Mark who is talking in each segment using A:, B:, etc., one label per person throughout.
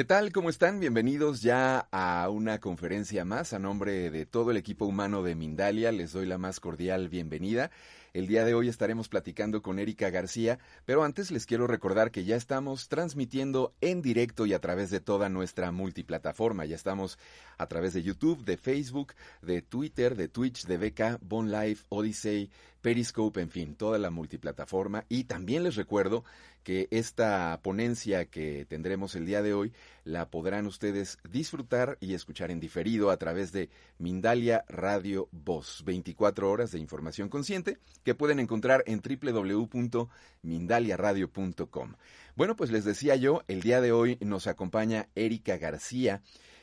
A: ¿Qué tal? ¿Cómo están? Bienvenidos ya a una conferencia más. A nombre de todo el equipo humano de Mindalia, les doy la más cordial bienvenida. El día de hoy estaremos platicando con Erika García, pero antes les quiero recordar que ya estamos transmitiendo en directo y a través de toda nuestra multiplataforma. Ya estamos a través de YouTube, de Facebook, de Twitter, de Twitch, de Beca, Bon Life, Odyssey, Periscope, en fin, toda la multiplataforma. Y también les recuerdo que esta ponencia que tendremos el día de hoy la podrán ustedes disfrutar y escuchar en diferido a través de Mindalia Radio Voz, 24 horas de información consciente que pueden encontrar en www.mindaliaradio.com. Bueno, pues les decía yo, el día de hoy nos acompaña Erika García.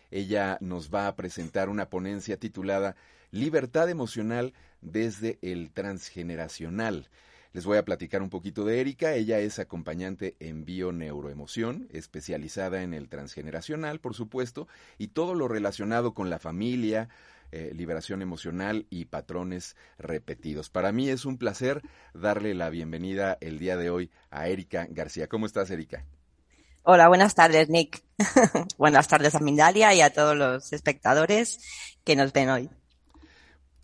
A: Ella nos va a presentar una ponencia titulada Libertad emocional desde el transgeneracional. Les voy a platicar un poquito de Erika. Ella es acompañante en bioneuroemoción, especializada en el transgeneracional, por supuesto, y todo lo relacionado con la familia, eh, liberación emocional y patrones repetidos. Para mí es un placer darle la bienvenida el día de hoy a Erika García. ¿Cómo estás, Erika?
B: Hola, buenas tardes, Nick. buenas tardes a Mindalia y a todos los espectadores que nos ven hoy.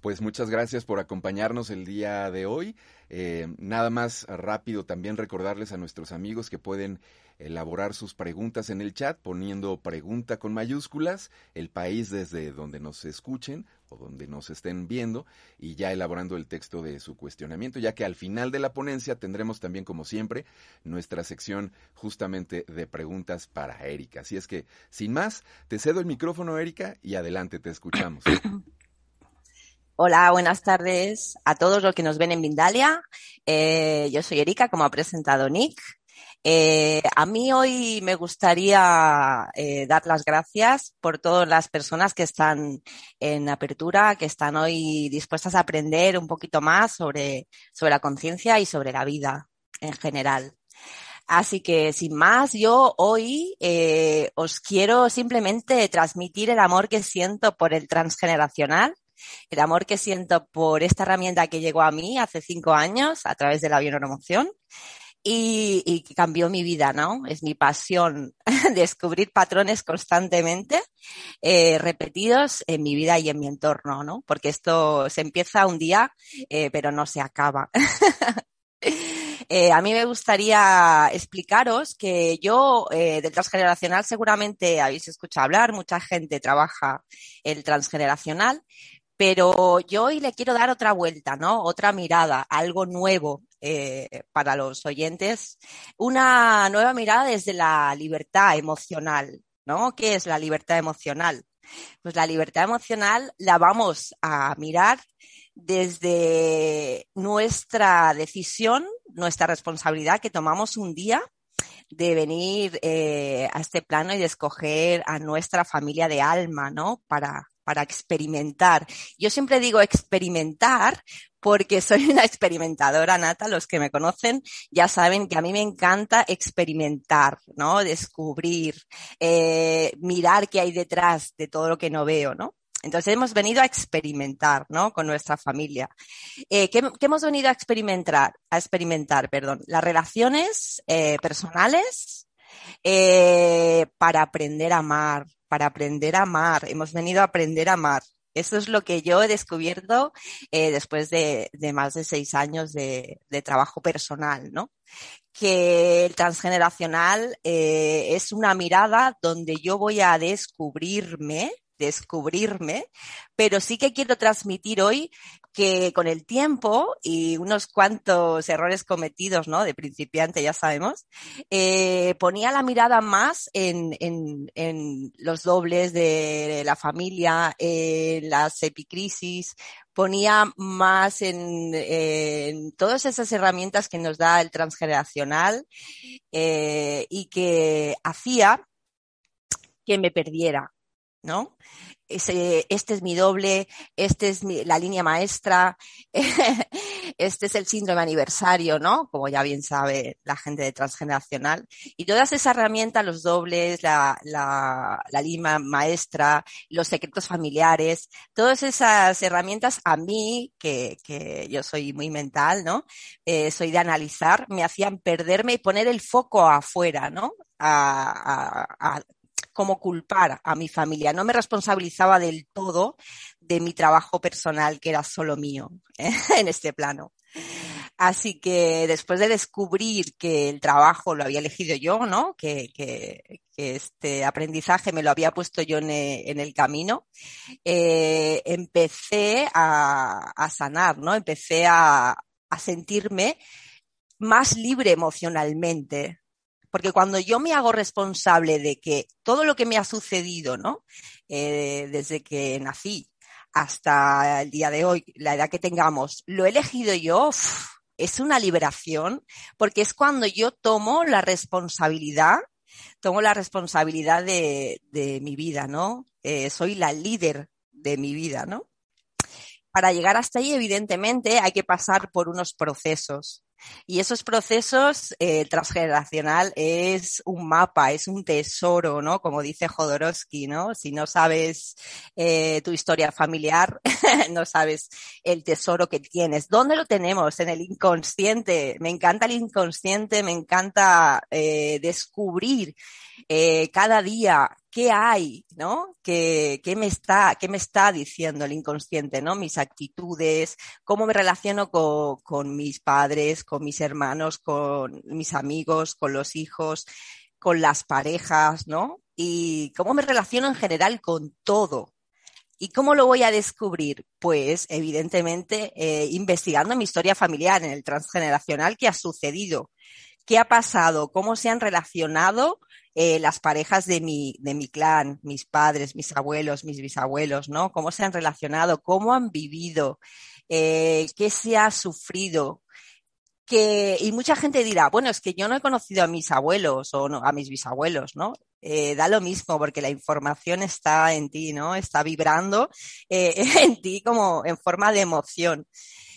A: Pues muchas gracias por acompañarnos el día de hoy. Eh, nada más rápido también recordarles a nuestros amigos que pueden elaborar sus preguntas en el chat poniendo pregunta con mayúsculas, el país desde donde nos escuchen o donde nos estén viendo y ya elaborando el texto de su cuestionamiento, ya que al final de la ponencia tendremos también, como siempre, nuestra sección justamente de preguntas para Erika. Así es que, sin más, te cedo el micrófono, Erika, y adelante, te escuchamos.
B: Hola, buenas tardes a todos los que nos ven en Vindalia. Eh, yo soy Erika, como ha presentado Nick. Eh, a mí hoy me gustaría eh, dar las gracias por todas las personas que están en apertura, que están hoy dispuestas a aprender un poquito más sobre, sobre la conciencia y sobre la vida en general. Así que sin más, yo hoy os quiero simplemente transmitir el amor que siento por el transgeneracional el amor que siento por esta herramienta que llegó a mí hace cinco años a través de la bioemoción y, y que cambió mi vida, ¿no? Es mi pasión descubrir patrones constantemente eh, repetidos en mi vida y en mi entorno, ¿no? Porque esto se empieza un día, eh, pero no se acaba. Eh, a mí me gustaría explicaros que yo eh, del transgeneracional seguramente habéis escuchado hablar, mucha gente trabaja el transgeneracional, pero yo hoy le quiero dar otra vuelta, ¿no? Otra mirada, algo nuevo eh, para los oyentes, una nueva mirada desde la libertad emocional, ¿no? ¿Qué es la libertad emocional? Pues la libertad emocional la vamos a mirar desde nuestra decisión, nuestra responsabilidad que tomamos un día de venir eh, a este plano y de escoger a nuestra familia de alma, ¿no? Para, para experimentar. Yo siempre digo experimentar porque soy una experimentadora nata. Los que me conocen ya saben que a mí me encanta experimentar, ¿no? Descubrir, eh, mirar qué hay detrás de todo lo que no veo, ¿no? Entonces hemos venido a experimentar, ¿no? Con nuestra familia. Eh, ¿qué, hemos venido a experimentar? A experimentar, perdón. Las relaciones eh, personales eh, para aprender a amar, para aprender a amar. Hemos venido a aprender a amar. Eso es lo que yo he descubierto eh, después de, más de seis años de, trabajo personal, ¿no? Que el transgeneracional eh, es una mirada donde yo voy a descubrirme descubrirme, pero sí que quiero transmitir hoy que con el tiempo y unos cuantos errores cometidos, ¿no? De principiante, ya sabemos, eh, ponía la mirada más en, los dobles de la familia, en las epicrisis, ponía más en, todas esas herramientas que nos da el transgeneracional eh, y que hacía que me perdiera, ¿no? Ese, este es mi doble, este es la línea maestra, este es el síndrome aniversario, ¿no? Como ya bien sabe la gente de transgeneracional. Y todas esas herramientas, los dobles, la, la, la línea maestra, los secretos familiares, todas esas herramientas a mí, que, que yo soy muy mental, ¿no? Eh, soy de analizar, me hacían perderme y poner el foco afuera, ¿no? a, a como culpar a mi familia. No me responsabilizaba del todo de mi trabajo personal, que era solo mío en este plano. Así que después de descubrir que el trabajo lo había elegido yo, ¿no? Que, este aprendizaje me lo había puesto yo en, el camino, eh, empecé a, sanar, ¿no? Empecé a, sentirme más libre emocionalmente. Porque cuando yo me hago responsable de que todo lo que me ha sucedido, ¿no? Eh, desde que nací hasta el día de hoy, la edad que tengamos, lo he elegido yo, es una liberación, porque es cuando yo tomo la responsabilidad, tomo la responsabilidad de, mi vida, ¿no? Eh, soy la líder de mi vida, ¿no? Para llegar hasta ahí, evidentemente, hay que pasar por unos procesos. Y esos procesos eh, transgeneracional es un mapa, es un tesoro, ¿no? Como dice Jodorowsky, ¿no? Si no sabes eh, tu historia familiar, no sabes el tesoro que tienes. ¿Dónde lo tenemos? En el inconsciente. Me encanta el inconsciente, me encanta eh, descubrir eh, cada día qué hay, ¿no? ¿Qué, me está, ¿Qué me está diciendo el inconsciente, ¿no? Mis actitudes, cómo me relaciono con, con mis padres, con mis hermanos, con mis amigos, con los hijos, con las parejas, ¿no? Y cómo me relaciono en general con todo. ¿Y cómo lo voy a descubrir? Pues evidentemente eh, investigando mi historia familiar, en el transgeneracional, qué ha sucedido, qué ha pasado, cómo se han relacionado eh, las parejas de mi, de mi clan, mis padres, mis abuelos, mis bisabuelos, ¿no? Cómo se han relacionado, cómo han vivido, eh, qué se ha sufrido. Que, y mucha gente dirá, bueno, es que yo no he conocido a mis abuelos o no, a mis bisabuelos, ¿no? Eh, da lo mismo porque la información está en ti, ¿no? Está vibrando en ti como en forma de emoción.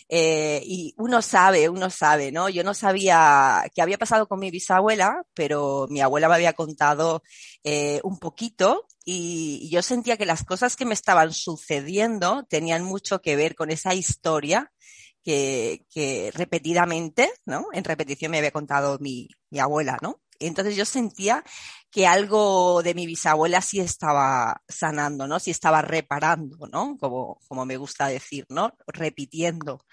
B: Eh, y uno sabe, uno sabe, ¿no? Yo no sabía qué había pasado con mi bisabuela, pero mi abuela me había contado eh, un poquito y yo sentía que las cosas que me estaban sucediendo tenían mucho que ver con esa historia que, que repetidamente, ¿no? En repetición me había contado mi, mi abuela, ¿no? Entonces yo sentía que algo de mi bisabuela sí estaba sanando, ¿no? Sí estaba reparando, ¿no? Como, como me gusta decir, ¿no? Repitiendo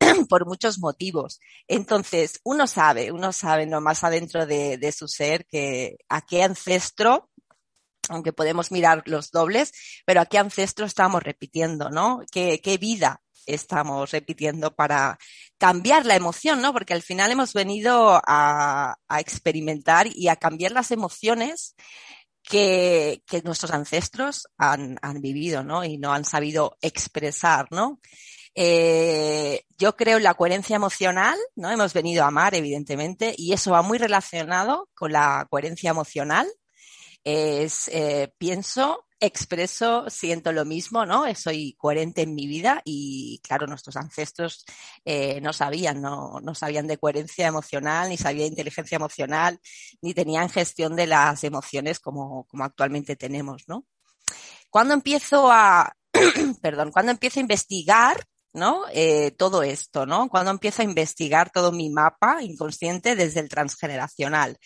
B: por muchos motivos. Entonces, uno sabe, uno sabe no más adentro de, de su ser que a qué ancestro aunque podemos mirar los dobles, pero a qué ancestro estamos repitiendo, ¿no? ¿Qué, qué vida estamos repitiendo para cambiar la emoción, ¿no? Porque al final hemos venido a, experimentar y a cambiar las emociones que, nuestros ancestros han, vivido, ¿no? Y no han sabido expresar, ¿no? Eh, yo creo en la coherencia emocional, ¿no? Hemos venido a amar, evidentemente, y eso va muy relacionado con la coherencia emocional. Es, eh, pienso, expreso, siento lo mismo, ¿no? Soy coherente en mi vida y, claro, nuestros ancestros eh, no sabían, no, no, sabían de coherencia emocional, ni sabían de inteligencia emocional, ni tenían gestión de las emociones como, como actualmente tenemos, ¿no? Cuando empiezo a, perdón, cuando empiezo a investigar, ¿no? Eh, todo esto, ¿no? Cuando empiezo a investigar todo mi mapa inconsciente desde el transgeneracional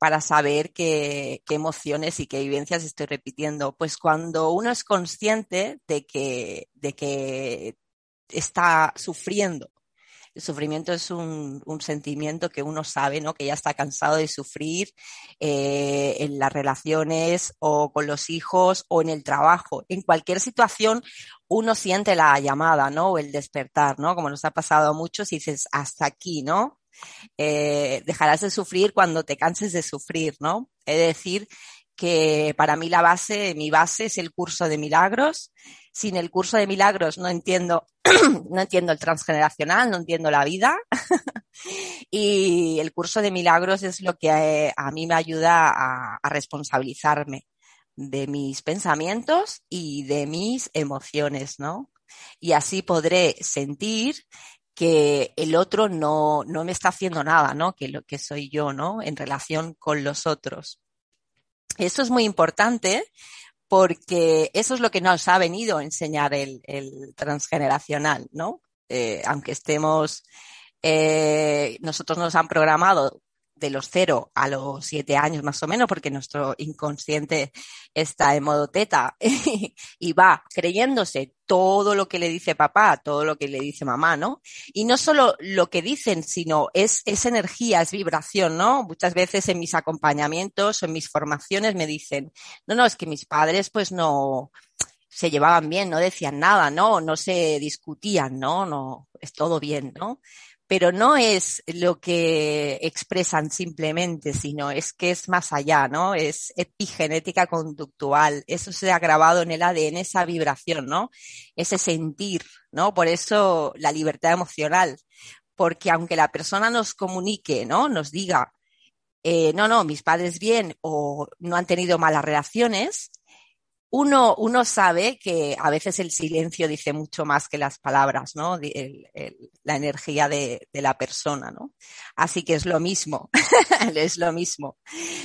B: para saber qué, emociones y qué vivencias estoy repitiendo. Pues cuando uno es consciente de que, de que está sufriendo. El sufrimiento es un, sentimiento que uno sabe, ¿no? Que ya está cansado de sufrir eh, en las relaciones o con los hijos o en el trabajo. En cualquier situación uno siente la llamada, ¿no? O el despertar, ¿no? Como nos ha pasado a muchos y dices, hasta aquí, ¿no? Eh, dejarás de sufrir cuando te canses de sufrir, ¿no? Es decir, que para mí la base, mi base es el curso de milagros. Sin el curso de milagros no entiendo, no entiendo el transgeneracional, no entiendo la vida. y el curso de milagros es lo que eh, a, mí me ayuda a responsabilizarme de mis pensamientos y de mis emociones, ¿no? Y así podré sentir que el otro no, no me está haciendo nada, ¿no? Que lo que soy yo, ¿no? En relación con los otros. Eso es muy importante porque eso es lo que nos ha venido a enseñar el, transgeneracional, ¿no? Eh, aunque estemos, eh, nosotros nos han programado de los cero a los siete años más o menos, porque nuestro inconsciente está en modo teta y va creyéndose todo lo que le dice papá, todo lo que le dice mamá, ¿no? Y no solo lo que dicen, sino es, es energía, es vibración, ¿no? Muchas veces en mis acompañamientos o en mis formaciones me dicen, no, no, es que mis padres pues no, se llevaban bien, no decían nada, ¿no? No se discutían, ¿no? No, es todo bien, ¿no? Pero no es lo que expresan simplemente, sino es que es más allá, ¿no? Es epigenética conductual. Eso se ha grabado en el ADN, esa vibración, ¿no? Ese sentir, ¿no? Por eso la libertad emocional. Porque aunque la persona nos comunique, ¿no? Nos diga, eh, no, no, mis padres bien o no han tenido malas relaciones, uno, uno sabe que a veces el silencio dice mucho más que las palabras, ¿no? la energía de, la persona, ¿no? Así que es lo mismo, es lo mismo.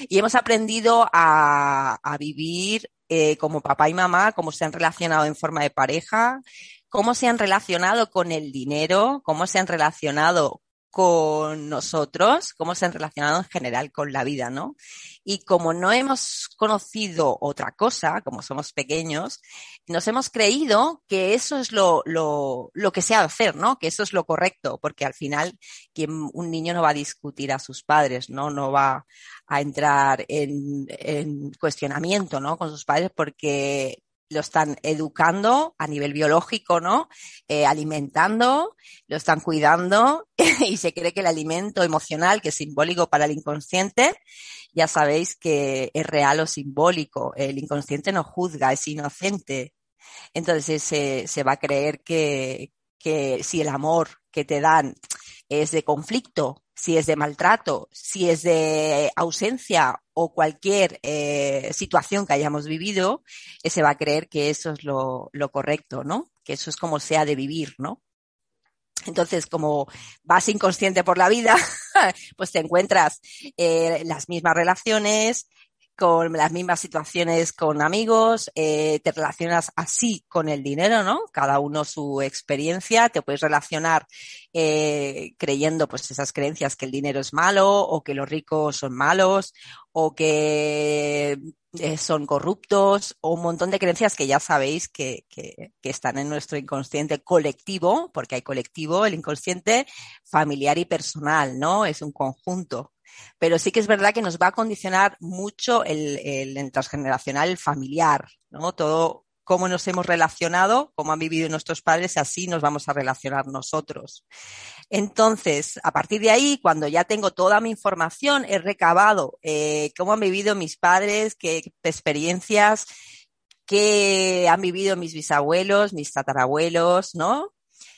B: Y hemos aprendido a, vivir eh, como papá y mamá, cómo se han relacionado en forma de pareja, cómo se han relacionado con el dinero, cómo se han relacionado con nosotros, cómo se han relacionado en general con la vida, ¿no? Y como no hemos conocido otra cosa, como somos pequeños, nos hemos creído que eso es lo, lo, lo que se ha de hacer, ¿no? Que eso es lo correcto, porque al final un niño no va a discutir a sus padres, ¿no? No va a entrar en, en cuestionamiento, ¿no? Con sus padres porque lo están educando a nivel biológico, ¿no? Eh, alimentando, lo están cuidando y se cree que el alimento emocional, que es simbólico para el inconsciente, ya sabéis que es real o simbólico. El inconsciente no juzga, es inocente. Entonces se, va a creer que, que si el amor que te dan es de conflicto, si es de maltrato, si es de ausencia o cualquier eh, situación que hayamos vivido, eh, se va a creer que eso es lo, correcto, ¿no? Que eso es como se ha de vivir, ¿no? Entonces, como vas inconsciente por la vida, pues te encuentras eh, las mismas relaciones, con las mismas situaciones con amigos, eh, te relacionas así con el dinero, ¿no? Cada uno su experiencia, te puedes relacionar eh, creyendo pues esas creencias que el dinero es malo o que los ricos son malos o que eh, son corruptos o un montón de creencias que ya sabéis que, que, que, están en nuestro inconsciente colectivo, porque hay colectivo, el inconsciente familiar y personal, ¿no? Es un conjunto. Pero sí que es verdad que nos va a condicionar mucho el, transgeneracional, el familiar, ¿no? Todo cómo nos hemos relacionado, cómo han vivido nuestros padres, así nos vamos a relacionar nosotros. Entonces, a partir de ahí, cuando ya tengo toda mi información, he recabado eh, cómo han vivido mis padres, qué experiencias, qué han vivido mis bisabuelos, mis tatarabuelos, ¿no?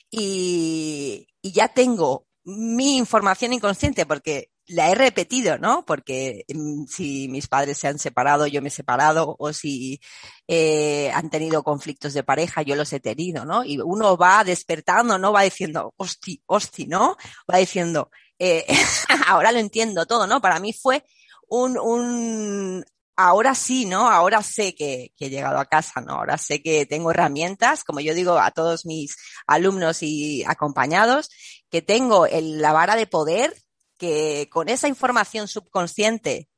B: Y ya tengo mi información inconsciente, porque la he repetido, ¿no? Porque mm, si mis padres se han separado, yo me he separado, o si eh, han tenido conflictos de pareja, yo los he tenido, ¿no? Y uno va despertando, no va diciendo, hosti, hosti, ¿no? Va diciendo, eh, ahora lo entiendo todo, ¿no? Para mí fue un, un, ahora sí, ¿no? Ahora sé que, he llegado a casa, ¿no? Ahora sé que tengo herramientas, como yo digo a todos mis alumnos y acompañados, que tengo el, la vara de poder que con esa información subconsciente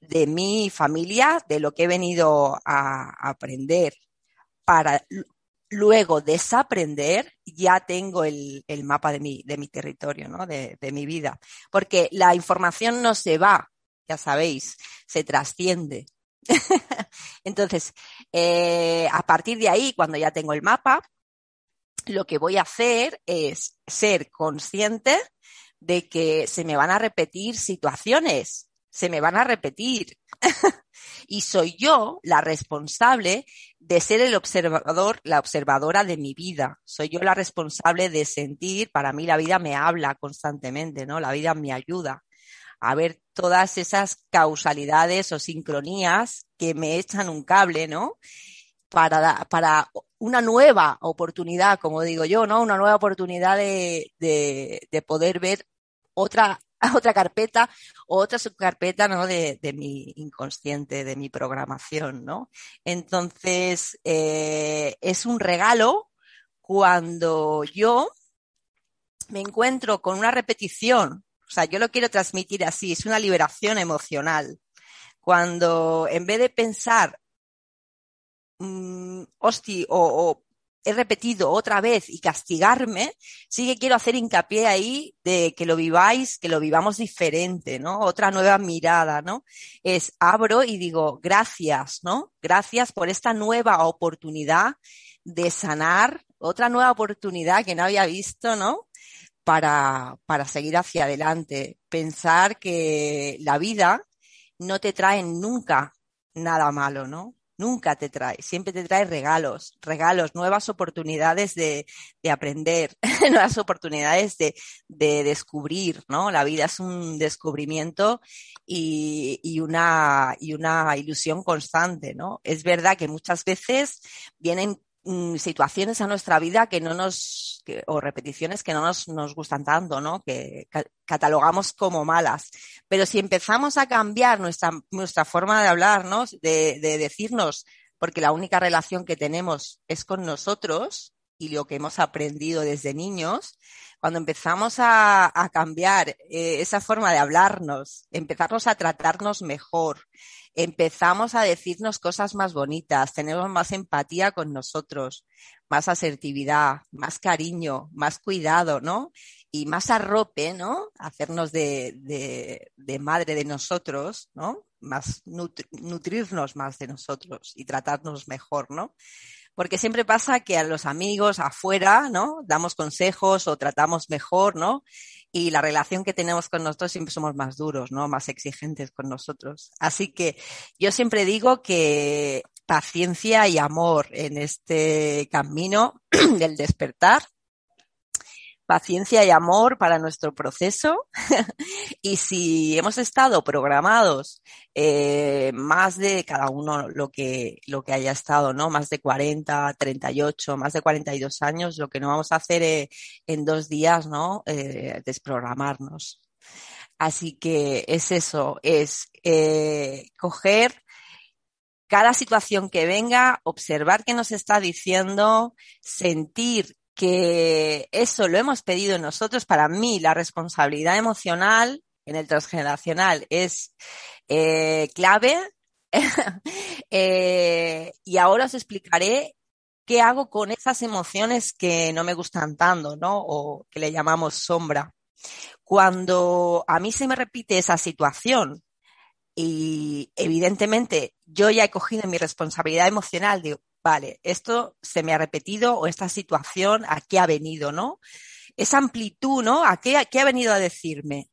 B: de mi familia, de lo que he venido a aprender para luego desaprender, ya tengo el, mapa de mi, territorio, ¿no? de, de mi vida. Porque la información no se va, ya sabéis, se trasciende. Entonces, eh, a partir de ahí, cuando ya tengo el mapa, lo que voy a hacer es ser consciente de que se me van a repetir situaciones, se me van a repetir. y soy yo la responsable de ser el observador, la observadora de mi vida. Soy yo la responsable de sentir, para mí la vida me habla constantemente, ¿no? La vida me ayuda a ver todas esas causalidades o sincronías que me echan un cable, ¿no? Para, para una nueva oportunidad, como digo yo, ¿no? Una nueva oportunidad de, de, de poder ver otra, otra carpeta o otra subcarpeta ¿no? de, de, mi inconsciente, de mi programación, ¿no? Entonces, eh, es un regalo cuando yo me encuentro con una repetición sea, yo lo quiero transmitir así, es una liberación emocional. Cuando en vez de pensar, mmm, o, o he repetido otra vez y castigarme, sí que quiero hacer hincapié ahí de que lo viváis, que lo vivamos diferente, ¿no? Otra nueva mirada, ¿no? Es abro y digo, gracias, ¿no? Gracias por esta nueva oportunidad de sanar, otra nueva oportunidad que no había visto, ¿no? Para, para seguir hacia adelante. Pensar que la vida no te trae nunca nada malo, ¿no? Nunca te trae, siempre te trae regalos, regalos, nuevas oportunidades de, de aprender, nuevas oportunidades de, de, descubrir, ¿no? La vida es un descubrimiento y, y, una, y una ilusión constante, ¿no? Es verdad que muchas veces vienen Mm, situaciones a nuestra vida que no nos, o repeticiones que no nos, nos gustan tanto, ¿no? Que ca catalogamos como malas. Pero si empezamos a cambiar nuestra, nuestra forma de hablarnos, de, de decirnos, porque la única relación que tenemos es con nosotros y lo que hemos aprendido desde niños, cuando empezamos a, a cambiar eh, esa forma de hablarnos, empezarnos a tratarnos mejor, empezamos a decirnos cosas más bonitas, tenemos más empatía con nosotros, más asertividad, más cariño, más cuidado, ¿no? Y más arrope, ¿no? Hacernos de, de, de madre de nosotros, ¿no? Más nutrirnos más de nosotros y tratarnos mejor, ¿no? Porque siempre pasa que a los amigos afuera, ¿no? Damos consejos o tratamos mejor, ¿no? Y la relación que tenemos con nosotros siempre somos más duros, ¿no? Más exigentes con nosotros. Así que yo siempre digo que paciencia y amor en este camino del despertar paciencia y amor para nuestro proceso. y si hemos estado programados eh, más de cada uno lo que, lo que haya estado, ¿no? Más de 40, 38, más de 42 años, lo que no vamos a hacer eh, en dos días, ¿no? Eh, desprogramarnos. Así que es eso, es coger cada situación que venga, observar qué nos está diciendo, sentir que eso lo hemos pedido nosotros. Para mí, la responsabilidad emocional en el transgeneracional es eh, clave. eh, y ahora os explicaré qué hago con esas emociones que no me gustan tanto, ¿no? O que le llamamos sombra. Cuando a mí se me repite esa situación y evidentemente yo ya he cogido mi responsabilidad emocional, digo, vale, esto se me ha repetido o esta situación, ¿a qué ha venido, no? Esa amplitud, ¿no? ¿A qué, qué ha venido a decirme?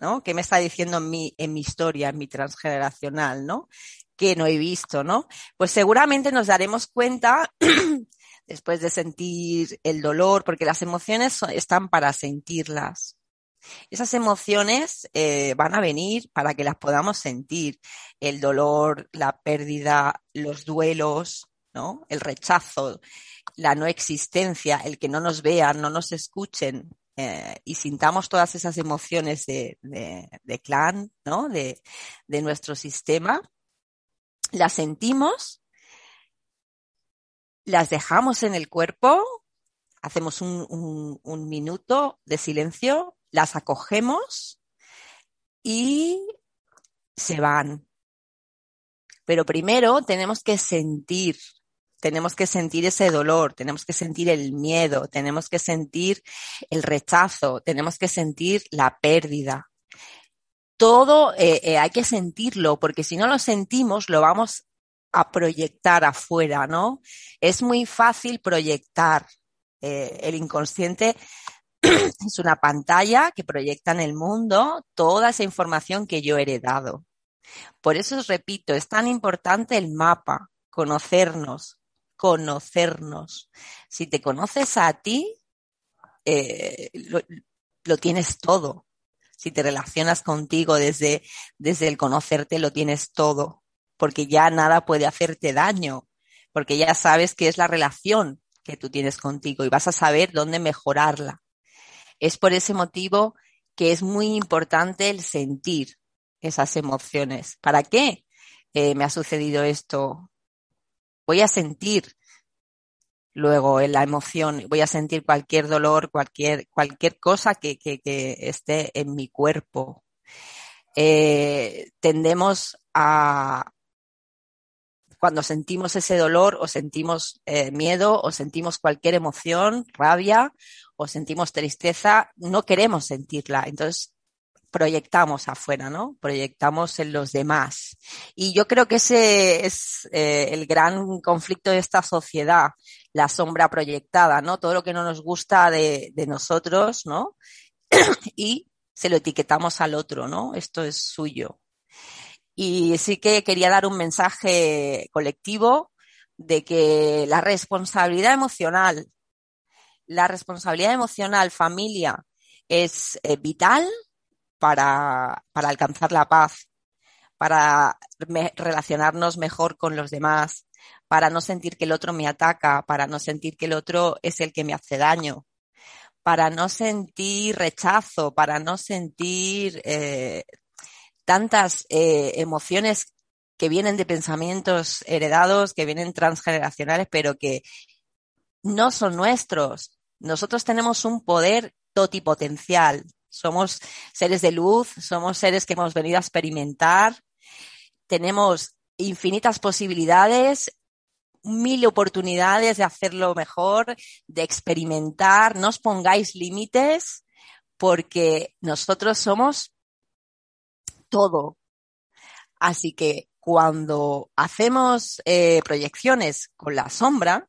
B: ¿No? ¿Qué me está diciendo en mi, en mi historia, en mi transgeneracional, ¿no? Que no he visto, ¿no? Pues seguramente nos daremos cuenta después de sentir el dolor, porque las emociones están para sentirlas. Esas emociones eh, van a venir para que las podamos sentir. El dolor, la pérdida, los duelos, ¿no? El rechazo, la no existencia, el que no nos vean, no nos escuchen eh, y sintamos todas esas emociones de, clan, ¿no? De, nuestro sistema, las sentimos, las dejamos en el cuerpo, hacemos un minuto de silencio, las acogemos y se van. Pero primero tenemos que sentir tenemos que sentir ese dolor, tenemos que sentir el miedo, tenemos que sentir el rechazo, tenemos que sentir la pérdida. Todo eh, eh, hay que sentirlo, porque si no lo sentimos, lo vamos a proyectar afuera, ¿no? Es muy fácil proyectar. Eh, el inconsciente es una pantalla que proyecta en el mundo toda esa información que yo he heredado. Por eso os repito, es tan importante el mapa, conocernos, conocernos. Si te conoces a ti, eh, lo, tienes todo. Si te relacionas contigo desde, desde el conocerte, lo tienes todo. Porque ya nada puede hacerte daño. Porque ya sabes qué es la relación que tú tienes contigo y vas a saber dónde mejorarla. Es por ese motivo que es muy importante el sentir esas emociones. ¿Para qué eh, me ha sucedido esto? Voy a sentir Luego, en la emoción, voy a sentir cualquier dolor, cualquier, cualquier cosa que, que, esté en mi cuerpo. Eh, tendemos a, cuando sentimos ese dolor o sentimos eh, miedo o sentimos cualquier emoción, rabia o sentimos tristeza, no queremos sentirla. Entonces proyectamos afuera, ¿no? Proyectamos en los demás. Y yo creo que ese es eh, el gran conflicto de esta sociedad, la sombra proyectada, ¿no? Todo lo que no nos gusta de, nosotros, ¿no? y se lo etiquetamos al otro, ¿no? Esto es suyo. Y sí que quería dar un mensaje colectivo de que la responsabilidad emocional, la responsabilidad emocional familia es eh, vital para, para, alcanzar la paz, para relacionarnos mejor con los demás, para no sentir que el otro me ataca, para no sentir que el otro es el que me hace daño, para no sentir rechazo, para no sentir eh, tantas eh, emociones que vienen de pensamientos heredados, que vienen transgeneracionales, pero que no son nuestros. Nosotros tenemos un poder totipotencial. Somos seres de luz, somos seres que hemos venido a experimentar, tenemos infinitas posibilidades, mil oportunidades de hacerlo mejor, de experimentar. No os pongáis límites porque nosotros somos todo. Así que cuando hacemos eh, proyecciones con la sombra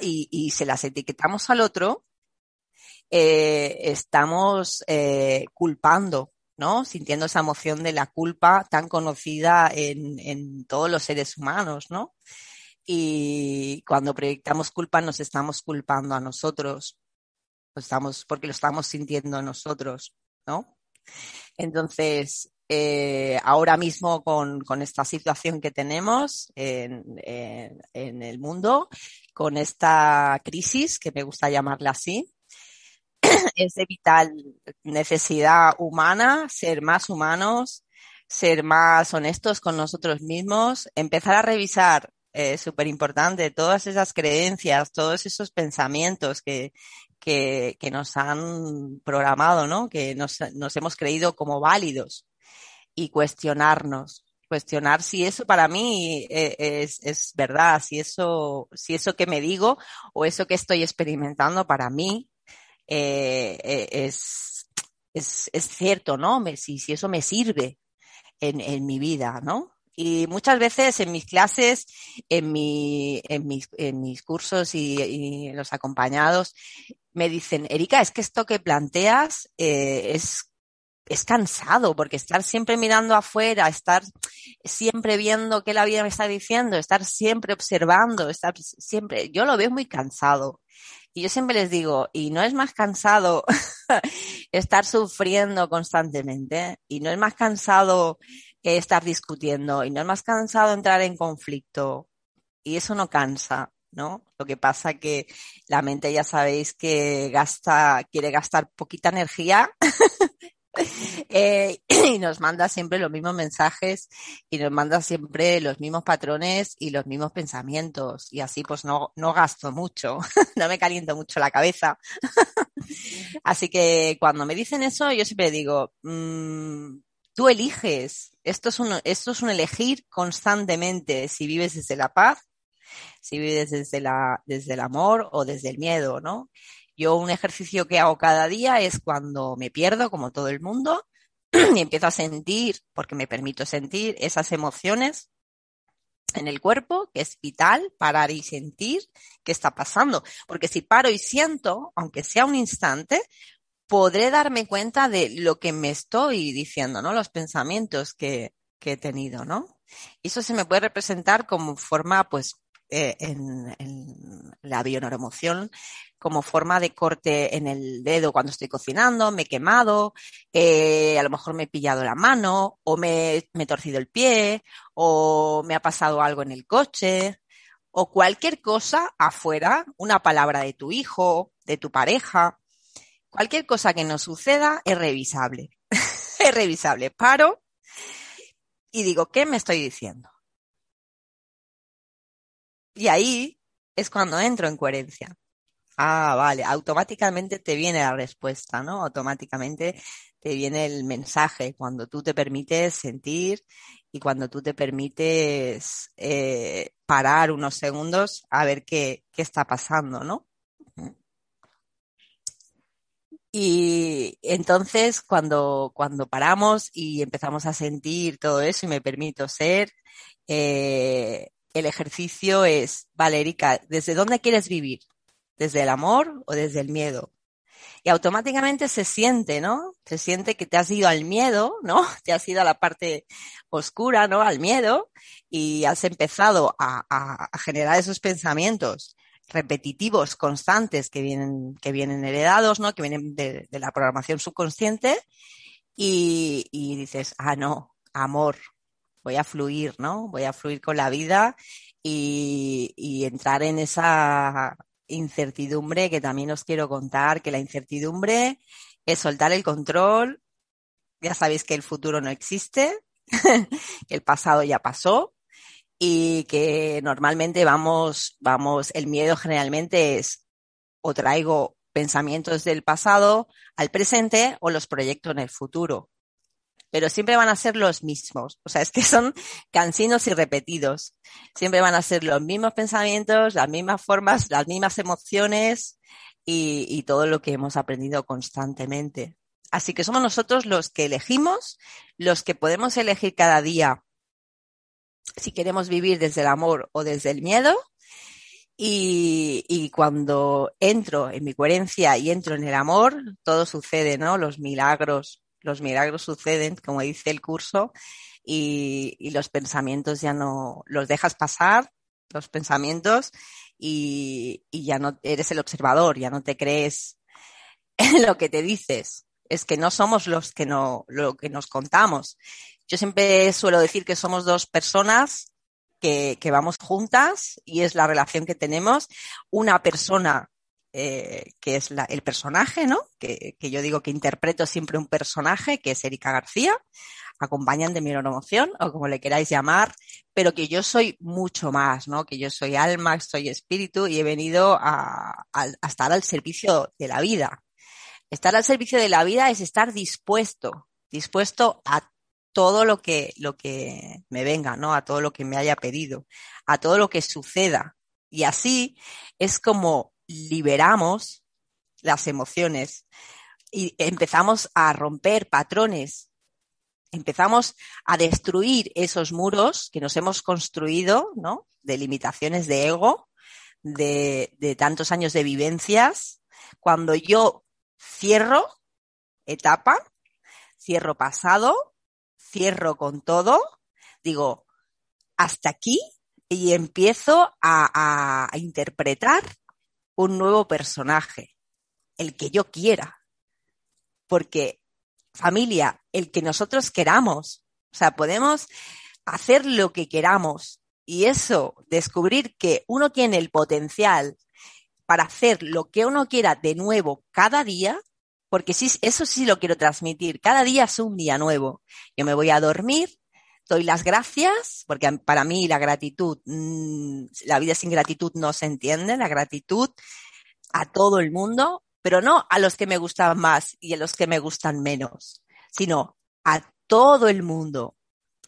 B: y, se las etiquetamos al otro, eh, estamos eh, culpando, ¿no? Sintiendo esa emoción de la culpa tan conocida en, en todos los seres humanos, ¿no? Y cuando proyectamos culpa nos estamos culpando a nosotros, estamos, porque lo estamos sintiendo nosotros, ¿no? Entonces, eh, ahora mismo con, con, esta situación que tenemos en, en, en, el mundo, con esta crisis, que me gusta llamarla así, es de vital necesidad humana ser más humanos, ser más honestos con nosotros mismos, empezar a revisar eh, súper importante, todas esas creencias, todos esos pensamientos que, que, que nos han programado, ¿no? Que nos, nos hemos creído como válidos y cuestionarnos, cuestionar si eso para mí eh, es, es, verdad, si eso, si eso que me digo o eso que estoy experimentando para mí eh, es, es, es, cierto, ¿no? Me, si, si eso me sirve en, en mi vida, ¿no? Y muchas veces en mis clases, en, mi, en, mis, en mis cursos y, y los acompañados, me dicen, Erika, es que esto que planteas eh, es, es cansado, porque estar siempre mirando afuera, estar siempre viendo qué la vida me está diciendo, estar siempre observando, estar siempre, yo lo veo muy cansado. Y yo siempre les digo, y no es más cansado estar sufriendo constantemente, y no es más cansado estar discutiendo, y no es más cansado entrar en conflicto, y eso no cansa. ¿no? Lo que pasa que la mente ya sabéis que gasta, quiere gastar poquita energía eh, y nos manda siempre los mismos mensajes y nos manda siempre los mismos patrones y los mismos pensamientos y así pues no, no gasto mucho, no me caliento mucho la cabeza. así que cuando me dicen eso yo siempre digo, mmm, tú eliges, esto es, un, esto es un elegir constantemente si vives desde la paz si vives desde, la, desde el amor o desde el miedo, ¿no? Yo un ejercicio que hago cada día es cuando me pierdo, como todo el mundo, y empiezo a sentir, porque me permito sentir esas emociones en el cuerpo, que es vital parar y sentir qué está pasando. Porque si paro y siento, aunque sea un instante, podré darme cuenta de lo que me estoy diciendo, ¿no? Los pensamientos que, he tenido, ¿no? Y eso se me puede representar como forma, pues, eh, en, en, la bioneuromoción como forma de corte en el dedo cuando estoy cocinando, me he quemado, eh, a lo mejor me he pillado la mano, o me, me he torcido el pie, o me ha pasado algo en el coche, o cualquier cosa afuera, una palabra de tu hijo, de tu pareja, cualquier cosa que nos suceda es revisable. es revisable. Paro y digo, ¿qué me estoy diciendo? Y ahí es cuando entro en coherencia. Ah, vale, automáticamente te viene la respuesta, ¿no? Automáticamente te viene el mensaje cuando tú te permites sentir y cuando tú te permites eh, parar unos segundos a ver qué, qué está pasando, ¿no? Y entonces cuando, cuando paramos y empezamos a sentir todo eso y me permito ser, eh, el ejercicio es, vale, Erika, ¿desde dónde quieres vivir? ¿Desde el amor o desde el miedo? Y automáticamente se siente, ¿no? Se siente que te has ido al miedo, ¿no? Te has ido a la parte oscura, ¿no? Al miedo y has empezado a, generar esos pensamientos repetitivos, constantes, que vienen, que vienen heredados, ¿no? Que vienen de, la programación subconsciente y, dices, ah, no, amor, voy a fluir, ¿no? Voy a fluir con la vida y, entrar en esa incertidumbre que también os quiero contar, que la incertidumbre es soltar el control. Ya sabéis que el futuro no existe, que el pasado ya pasó y que normalmente vamos, vamos, el miedo generalmente es o traigo pensamientos del pasado al presente o los proyecto en el futuro. Pero siempre van a ser los mismos. O sea, es que son cansinos y repetidos. Siempre van a ser los mismos pensamientos, las mismas formas, las mismas emociones y, y todo lo que hemos aprendido constantemente. Así que somos nosotros los que elegimos, los que podemos elegir cada día si queremos vivir desde el amor o desde el miedo. Y, y, cuando entro en mi coherencia y entro en el amor, todo sucede, ¿no? Los milagros, los milagros suceden, como dice el curso, y, y los pensamientos ya no los dejas pasar, los pensamientos, y, y ya no eres el observador, ya no te crees en lo que te dices. Es que no somos los que no, lo que nos contamos. Yo siempre suelo decir que somos dos personas que, que vamos juntas y es la relación que tenemos. Una persona eh, que es el personaje, ¿no? Que, que, yo digo que interpreto siempre un personaje, que es Erika García, acompañan de mi emoción o como le queráis llamar, pero que yo soy mucho más, ¿no? Que yo soy alma, soy espíritu y he venido a, a, a estar al servicio de la vida. Estar al servicio de la vida es estar dispuesto, dispuesto a todo lo que, lo que me venga, ¿no? A todo lo que me haya pedido, a todo lo que suceda. Y así es como liberamos las emociones y empezamos a romper patrones, empezamos a destruir esos muros que nos hemos construido, ¿no? De limitaciones de ego, de, tantos años de vivencias. Cuando yo cierro etapa, cierro pasado, cierro con todo, digo, hasta aquí y empiezo a, interpretar un nuevo personaje, el que yo quiera. Porque, familia, el que nosotros queramos, o sea, podemos hacer lo que queramos y eso, descubrir que uno tiene el potencial para hacer lo que uno quiera de nuevo cada día, porque sí, eso sí lo quiero transmitir. Cada día es un día nuevo. Yo me voy a dormir, doy las gracias, porque para mí la gratitud, mmm, la vida sin gratitud no se entiende, la gratitud a todo el mundo, pero no a los que me gustan más y a los que me gustan menos, sino a todo el mundo,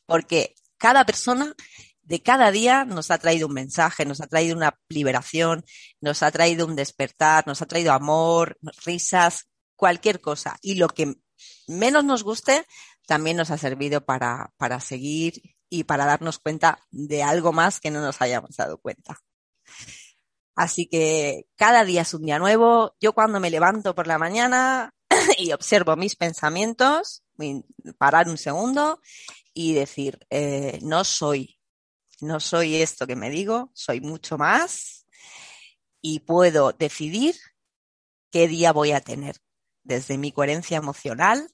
B: porque cada persona de cada día nos ha traído un mensaje, nos ha traído una liberación, nos ha traído un despertar, nos ha traído amor, risas, cualquier cosa. Y lo que menos nos guste también nos ha servido para, para seguir y para darnos cuenta de algo más que no nos hayamos dado cuenta. Así que cada día es un día nuevo. Yo cuando me levanto por la mañana y observo mis pensamientos, parar un segundo y decir, eh, no soy, no soy esto que me digo, soy mucho más y puedo decidir qué día voy a tener desde mi coherencia emocional,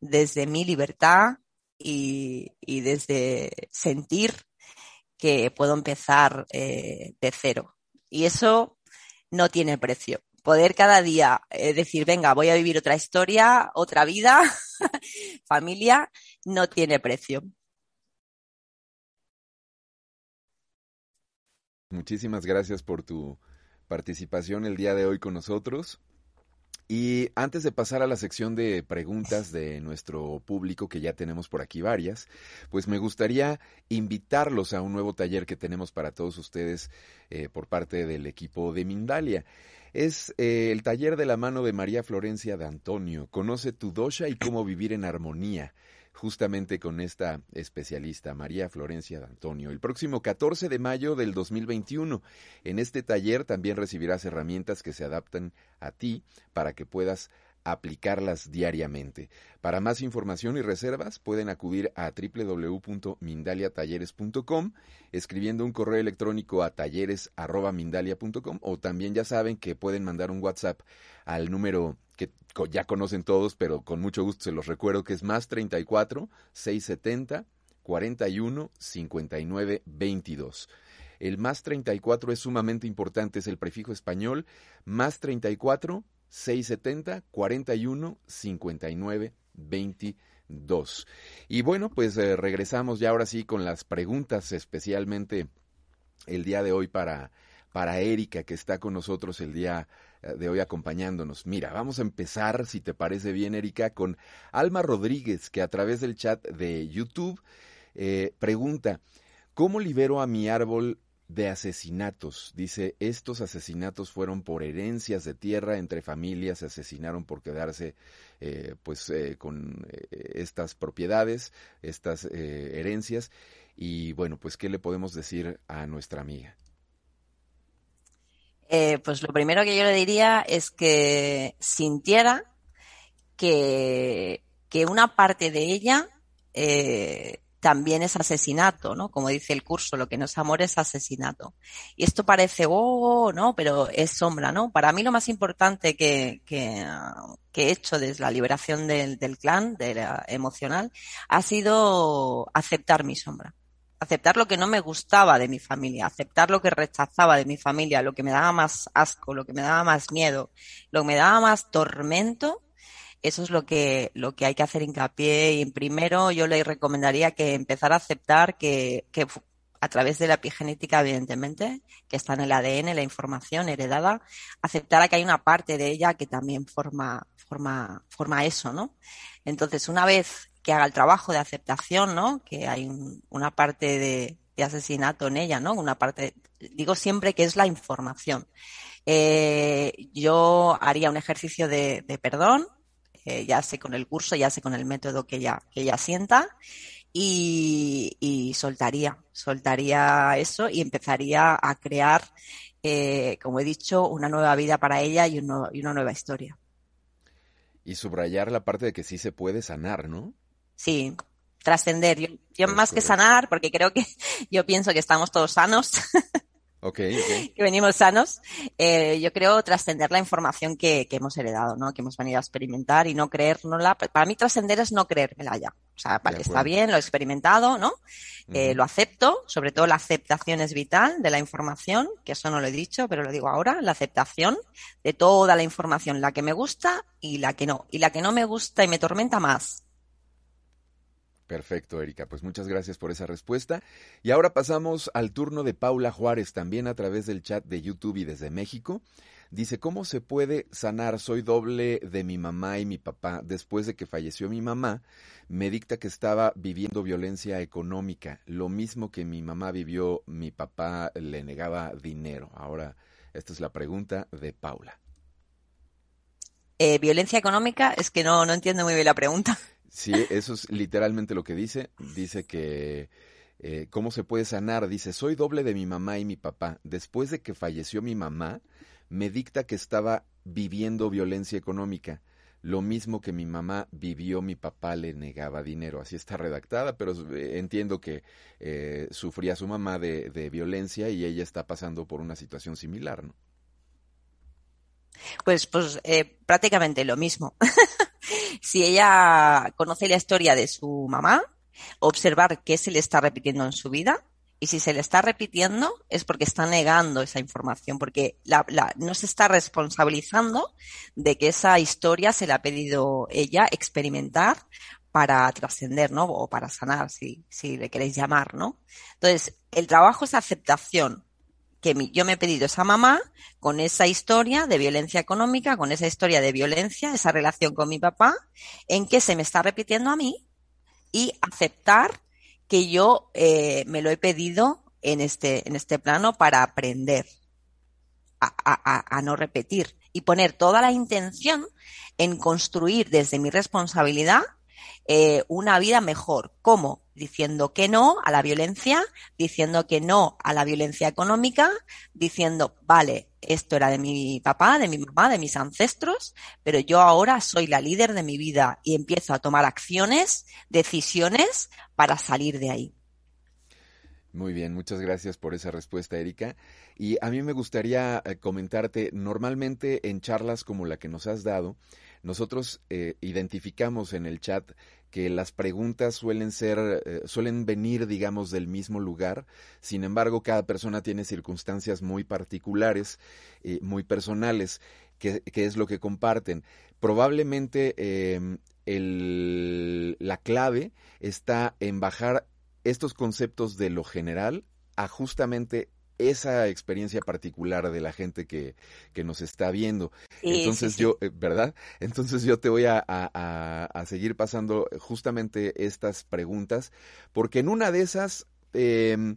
B: desde mi libertad y, y desde sentir que puedo empezar eh, de cero. Y eso no tiene precio. Poder cada día eh, decir, venga, voy a vivir otra historia, otra vida, familia, no tiene precio.
A: Muchísimas gracias por tu participación el día de hoy con nosotros. Y antes de pasar a la sección de preguntas de nuestro público, que ya tenemos por aquí varias, pues me gustaría invitarlos a un nuevo taller que tenemos para todos ustedes eh, por parte del equipo de Mindalia. Es eh, el taller de la mano de María Florencia de Antonio. Conoce tu dosha y cómo vivir en armonía justamente con esta especialista, María Florencia de Antonio, el próximo 14 de mayo del 2021. En este taller también recibirás herramientas que se adaptan a ti para que puedas aplicarlas diariamente. Para más información y reservas pueden acudir a www.mindaliatalleres.com escribiendo un correo electrónico a talleres@mindalia.com o también ya saben que pueden mandar un WhatsApp al número que ya conocen todos, pero con mucho gusto se los recuerdo que es más 34 670 41 59 22. El más 34 es sumamente importante, es el prefijo español, más 34 670 41 59 22. Y bueno, pues eh, regresamos ya ahora sí con las preguntas, especialmente el día de hoy para, para Erika, que está con nosotros el día eh, de hoy acompañándonos. Mira, vamos a empezar, si te parece bien, Erika, con Alma Rodríguez, que a través del chat de YouTube eh, pregunta, ¿cómo libero a mi árbol de asesinatos. Dice, estos asesinatos fueron por herencias de tierra entre familias, se asesinaron por quedarse eh, pues con estas propiedades, estas herencias. Y bueno, pues, ¿qué le podemos decir a nuestra amiga?
B: Eh, pues lo primero que yo le diría es que sintiera que, que una parte de ella eh, también es asesinato, ¿no? Como dice el curso, lo que no es amor es asesinato. Y esto parece, oh, no, pero es sombra, ¿no? Para mí lo más importante que, que, que he hecho desde la liberación del, del clan, de la emocional, ha sido aceptar mi sombra aceptar lo que no me gustaba de mi familia, aceptar lo que rechazaba de mi familia, lo que me daba más asco, lo que me daba más miedo, lo que me daba más tormento, eso es lo que, lo que hay que hacer hincapié. Y primero yo le recomendaría que empezara a aceptar que, que a través de la epigenética, evidentemente, que está en el ADN, la información heredada, aceptara que hay una parte de ella que también forma, forma, forma eso, ¿no? Entonces, una vez que haga el trabajo de aceptación, ¿no? Que hay una parte de, asesinato en ella, ¿no? Una parte, digo siempre que es la información. Eh, yo haría un ejercicio de, perdón, eh, ya sé con el curso, ya sé con el método que ella, que ella sienta, y, soltaría, soltaría eso y empezaría a crear, eh, como he dicho, una nueva vida para ella y, y una nueva historia.
A: Y subrayar la parte de que sí se puede sanar, ¿no?
B: Sí, trascender. Yo, más que sanar, porque creo que yo pienso que estamos todos sanos. que venimos sanos. Eh, yo creo trascender la información que, hemos heredado, ¿no? Que hemos venido a experimentar y no creérnosla. Para mí trascender es no creérmela ya. O sea, vale, está bien, lo he experimentado, ¿no? Eh, lo acepto, sobre todo la aceptación es vital de la información, que eso no lo he dicho, pero lo digo ahora, la aceptación de toda la información, la que me gusta y la que no. Y la que no me gusta y me tormenta más,
A: Perfecto, Erika. Pues muchas gracias por esa respuesta. Y ahora pasamos al turno de Paula Juárez, también a través del chat de YouTube y desde México. Dice, ¿cómo se puede sanar? Soy doble de mi mamá y mi papá. Después de que falleció mi mamá, me dicta que estaba viviendo violencia económica. Lo mismo que mi mamá vivió, mi papá le negaba dinero. Ahora, esta es la pregunta de Paula.
B: Eh, violencia económica, es que no, no entiendo muy bien la pregunta.
A: Sí, eso es literalmente lo que dice. Dice que eh, cómo se puede sanar. Dice, soy doble de mi mamá y mi papá. Después de que falleció mi mamá, me dicta que estaba viviendo violencia económica. Lo mismo que mi mamá vivió, mi papá le negaba dinero. Así está redactada, pero eh, entiendo que eh, sufría su mamá de, violencia y ella está pasando por una situación similar, ¿no?
B: Pues, pues eh, prácticamente lo mismo. si ella conoce la historia de su mamá, observar qué se le está repitiendo en su vida. Y si se le está repitiendo es porque está negando esa información, porque la, no se está responsabilizando de que esa historia se le ha pedido ella experimentar para trascender, ¿no? O para sanar, si, si le queréis llamar, ¿no? Entonces, el trabajo es aceptación, que yo me he pedido esa mamá con esa historia de violencia económica, con esa historia de violencia, esa relación con mi papá, en que se me está repitiendo a mí y aceptar que yo eh, me lo he pedido en este, en este plano para aprender a, no repetir y poner toda la intención en construir desde mi responsabilidad eh, una vida mejor. ¿Cómo? Diciendo que no a la violencia, diciendo que no a la violencia económica, diciendo, vale, esto era de mi papá, de mi mamá, de mis ancestros, pero yo ahora soy la líder de mi vida y empiezo a tomar acciones, decisiones para salir de ahí.
A: Muy bien, muchas gracias por esa respuesta, Erika. Y a mí me gustaría eh, comentarte, normalmente en charlas como la que nos has dado, nosotros eh, identificamos en el chat que las preguntas suelen ser, eh, suelen venir, digamos, del mismo lugar. Sin embargo, cada persona tiene circunstancias muy particulares, eh, muy personales, que, es lo que comparten. Probablemente em, la clave está en bajar estos conceptos de lo general a justamente esa experiencia particular de la gente que, que nos está viendo. Entonces yo, eh, ¿verdad? Entonces yo te voy a, a, seguir pasando justamente estas preguntas, porque en una de esas... Eh,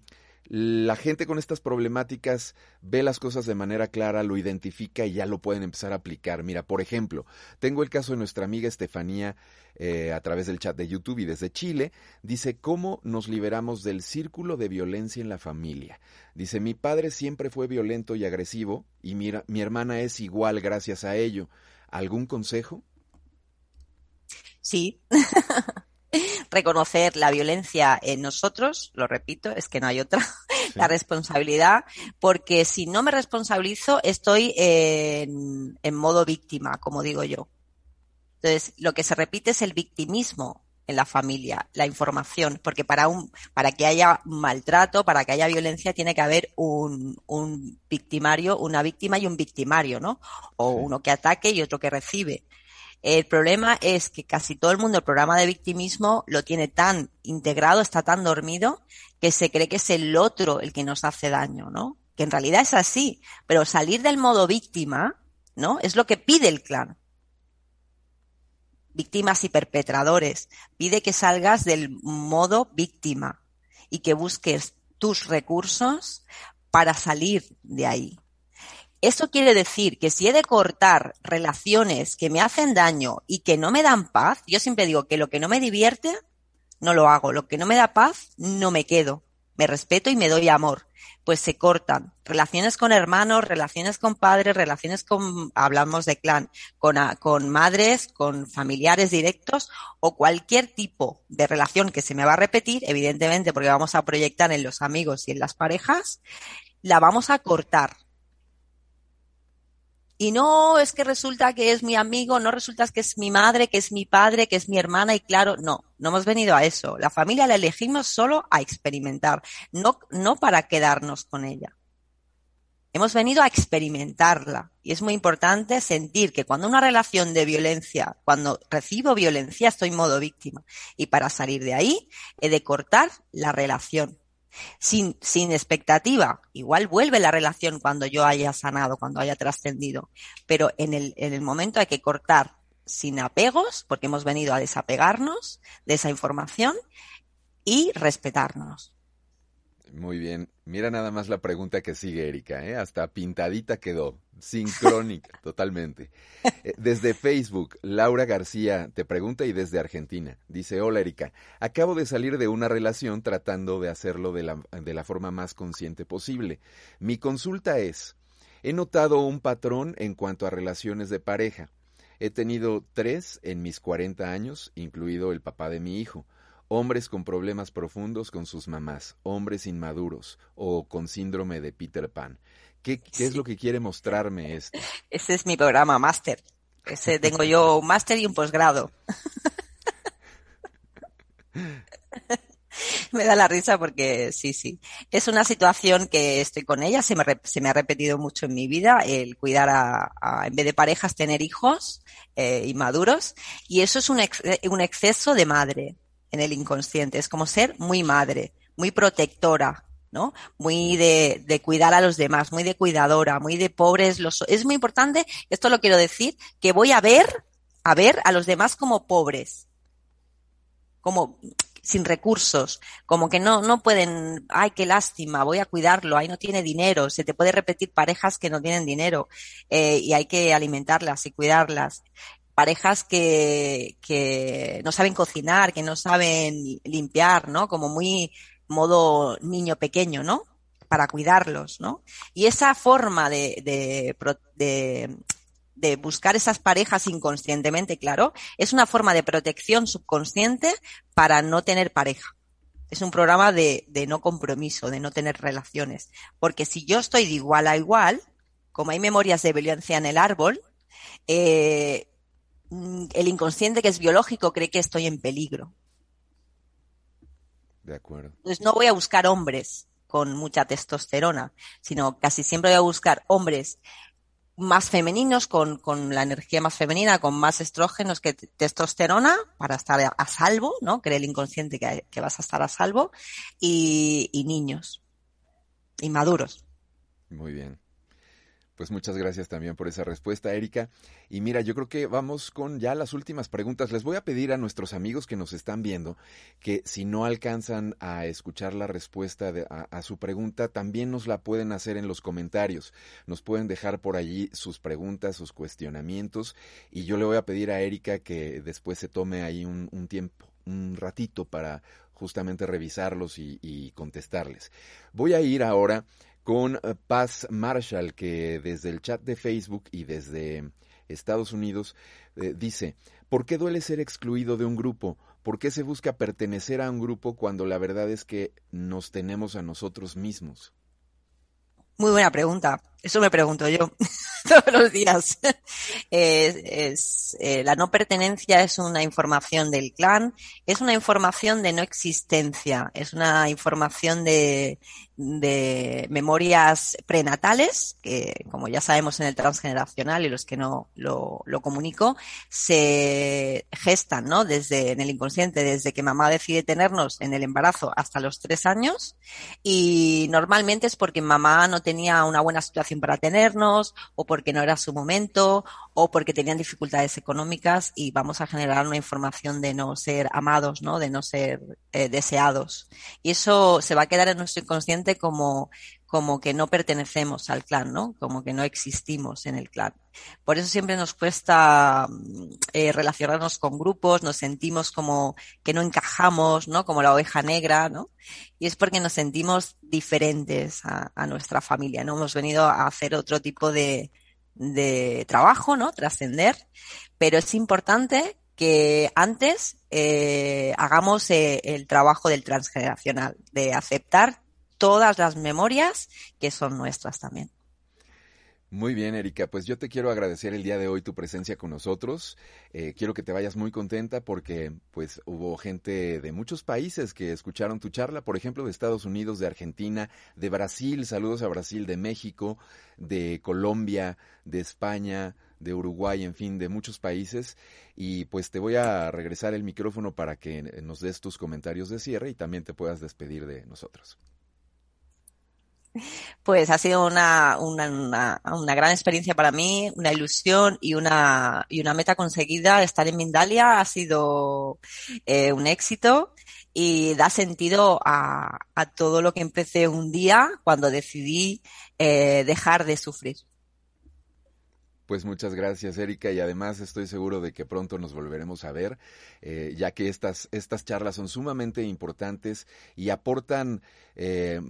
A: la gente con estas problemáticas ve las cosas de manera clara, lo identifica y ya lo pueden empezar a aplicar. Mira, por ejemplo, tengo el caso de nuestra amiga Estefanía eh, a través del chat de YouTube y desde Chile. Dice, ¿cómo nos liberamos del círculo de violencia en la familia? Dice, mi padre siempre fue violento y agresivo y mi, mi hermana es igual gracias a ello. ¿Algún consejo?
B: Sí. reconocer la violencia en nosotros, lo repito, es que no hay otra, la responsabilidad, porque si no me responsabilizo estoy en, en modo víctima, como digo yo. Entonces, lo que se repite es el victimismo en la familia, la información, porque para un, para que haya maltrato, para que haya violencia, tiene que haber un, un victimario, una víctima y un victimario, ¿no? O uno que ataque y otro que recibe. El problema es que casi todo el mundo el programa de victimismo lo tiene tan integrado, está tan dormido, que se cree que es el otro el que nos hace daño, ¿no? Que en realidad es así, pero salir del modo víctima, ¿no? Es lo que pide el clan. Víctimas y perpetradores. Pide que salgas del modo víctima y que busques tus recursos para salir de ahí. Eso quiere decir que si he de cortar relaciones que me hacen daño y que no me dan paz, yo siempre digo que lo que no me divierte, no lo hago. Lo que no me da paz, no me quedo. Me respeto y me doy amor. Pues se cortan. Relaciones con hermanos, relaciones con padres, relaciones con, hablamos de clan, con, con madres, con familiares directos o cualquier tipo de relación que se me va a repetir, evidentemente porque vamos a proyectar en los amigos y en las parejas, la vamos a cortar y no es que resulta que es mi amigo, no resulta que es mi madre, que es mi padre, que es mi hermana y claro, no, no hemos venido a eso. La familia la elegimos solo a experimentar, no, no para quedarnos con ella. Hemos venido a experimentarla y es muy importante sentir que cuando una relación de violencia, cuando recibo violencia, estoy en modo víctima y para salir de ahí he de cortar la relación sin, sin expectativa. Igual vuelve la relación cuando yo haya sanado, cuando haya trascendido. Pero en el, en el momento hay que cortar sin apegos, porque hemos venido a desapegarnos de esa información y respetarnos.
A: Muy bien. Mira nada más la pregunta que sigue, Erika, ¿eh? Hasta pintadita quedó. Sincrónica, totalmente. Eh, desde Facebook, Laura García te pregunta y desde Argentina. Dice, hola Erika, acabo de salir de una relación tratando de hacerlo de la, de la forma más consciente posible. Mi consulta es, he notado un patrón en cuanto a relaciones de pareja. He tenido tres en mis 40 años, incluido el papá de mi hijo hombres con problemas profundos con sus mamás, hombres inmaduros o con síndrome de Peter Pan. ¿Qué, es lo que quiere mostrarme esto?
B: Ese es mi programa máster. Ese tengo yo un máster y un posgrado. me da la risa porque sí, sí. Es una situación que estoy con ella, se me, se me ha repetido mucho en mi vida, el cuidar a, en vez de parejas, tener hijos eh, inmaduros. Y eso es un, un exceso de madre en el inconsciente. Es como ser muy madre, muy protectora, ¿no? Muy de, cuidar a los demás, muy de cuidadora, muy de pobres. Los, es muy importante, esto lo quiero decir, que voy a ver, a ver a los demás como pobres. Como sin recursos, como que no, no pueden, ay, qué lástima, voy a cuidarlo, ahí no tiene dinero, se te puede repetir parejas que no tienen dinero eh, y hay que alimentarlas y cuidarlas. Parejas que, que no saben cocinar, que no saben limpiar, ¿no? Como muy modo niño pequeño, ¿no? Para cuidarlos, ¿no? Y esa forma de, de, de buscar esas parejas inconscientemente, claro, es una forma de protección subconsciente para no tener pareja. Es un programa de, de no compromiso, de no tener relaciones. Porque si yo estoy de igual a igual, como hay memorias de violencia en el árbol, eh, el inconsciente que es biológico cree que estoy en peligro.
A: De acuerdo.
B: Entonces no voy a buscar hombres con mucha testosterona, sino casi siempre voy a buscar hombres más femeninos, con, con, la energía más femenina, con más estrógenos que testosterona, para estar a, salvo, ¿no? Cree el inconsciente que, que, vas a estar a salvo, y, y niños, y maduros.
A: Muy bien. Pues muchas gracias también por esa respuesta, Erika. Y mira, yo creo que vamos con ya las últimas preguntas. Les voy a pedir a nuestros amigos que nos están viendo que si no alcanzan a escuchar la respuesta a, su pregunta, también nos la pueden hacer en los comentarios. Nos pueden dejar por allí sus preguntas, sus cuestionamientos. Y yo le voy a pedir a Erika que después se tome ahí un, tiempo, un ratito para justamente revisarlos y contestarles. Voy a ir ahora con eh, Paz Marshall, que desde el chat de Facebook y desde Estados Unidos eh, dice, ¿por qué duele ser excluido de un grupo? ¿Por qué se busca pertenecer a un grupo cuando la verdad es que nos tenemos a nosotros mismos?
B: Muy buena pregunta. Eso me pregunto yo todos los días. eh, la no pertenencia es una información del clan, es una información de no existencia, es una información de, de memorias prenatales, que como ya sabemos en el transgeneracional y los que no lo, lo comunico, se gestan, ¿no? Desde en el inconsciente, desde que mamá decide tenernos en el embarazo hasta los tres años, y normalmente es porque mamá no tenía una buena situación para tenernos, o porque no era su momento, o porque tenían dificultades económicas, y vamos a generar una información de no ser amados, ¿no? De no ser eh, deseados. Y eso se va a quedar en nuestro inconsciente como, como que no pertenecemos al clan, ¿no? Como que no existimos en el clan. Por eso siempre nos cuesta eh, relacionarnos con grupos, nos sentimos como que no encajamos, ¿no? Como la oveja negra, ¿no? Y es porque nos sentimos diferentes a, a nuestra familia, ¿no? Hemos venido a hacer otro tipo de, de trabajo, ¿no? Trascender. Pero es importante que antes eh, hagamos eh, el trabajo del transgeneracional, de aceptar todas las memorias que son nuestras también.
A: Muy bien, Erika. Pues yo te quiero agradecer el día de hoy tu presencia con nosotros. Eh, quiero que te vayas muy contenta porque pues hubo gente de muchos países que escucharon tu charla, por ejemplo, de Estados Unidos, de Argentina, de Brasil, saludos a Brasil, de México, de Colombia, de España, de Uruguay, en fin, de muchos países. Y pues te voy a regresar el micrófono para que nos des tus comentarios de cierre y también te puedas despedir de nosotros.
B: Pues ha sido una, una, una, gran experiencia para mí, una ilusión y una, y una meta conseguida. Estar en Mindalia ha sido eh, un éxito y da sentido a, a, todo lo que empecé un día cuando decidí eh, dejar de sufrir.
A: Pues muchas gracias, Erika, y además estoy seguro de que pronto nos volveremos a ver, eh, ya que estas, estas charlas son sumamente importantes y aportan, eh,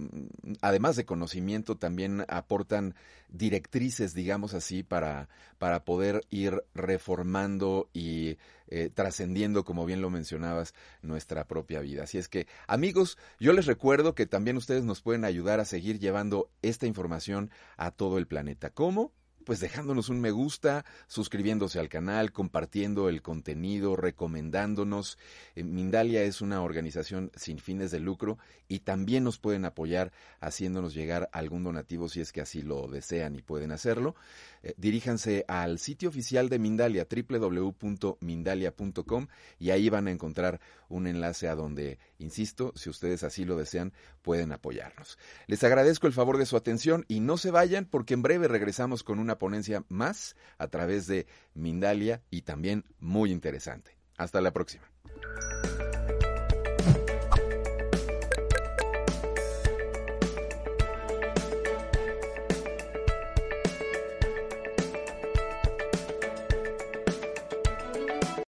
A: además de conocimiento, también aportan directrices, digamos así, para, para poder ir reformando y eh, trascendiendo, como bien lo mencionabas, nuestra propia vida. Así es que, amigos, yo les recuerdo que también ustedes nos pueden ayudar a seguir llevando esta información a todo el planeta. ¿Cómo? Pues dejándonos un me gusta, suscribiéndose al canal, compartiendo el contenido, recomendándonos. Eh, Mindalia es una organización sin fines de lucro y también nos pueden apoyar haciéndonos llegar algún donativo si es que así lo desean y pueden hacerlo. Eh, diríjanse al sitio oficial de Mindalia, www.mindalia.com, y ahí van a encontrar un enlace a donde, insisto, si ustedes así lo desean, pueden apoyarnos. Les agradezco el favor de su atención y no se vayan porque en breve regresamos con una ponencia más a través de Mindalia y también muy interesante. Hasta la próxima.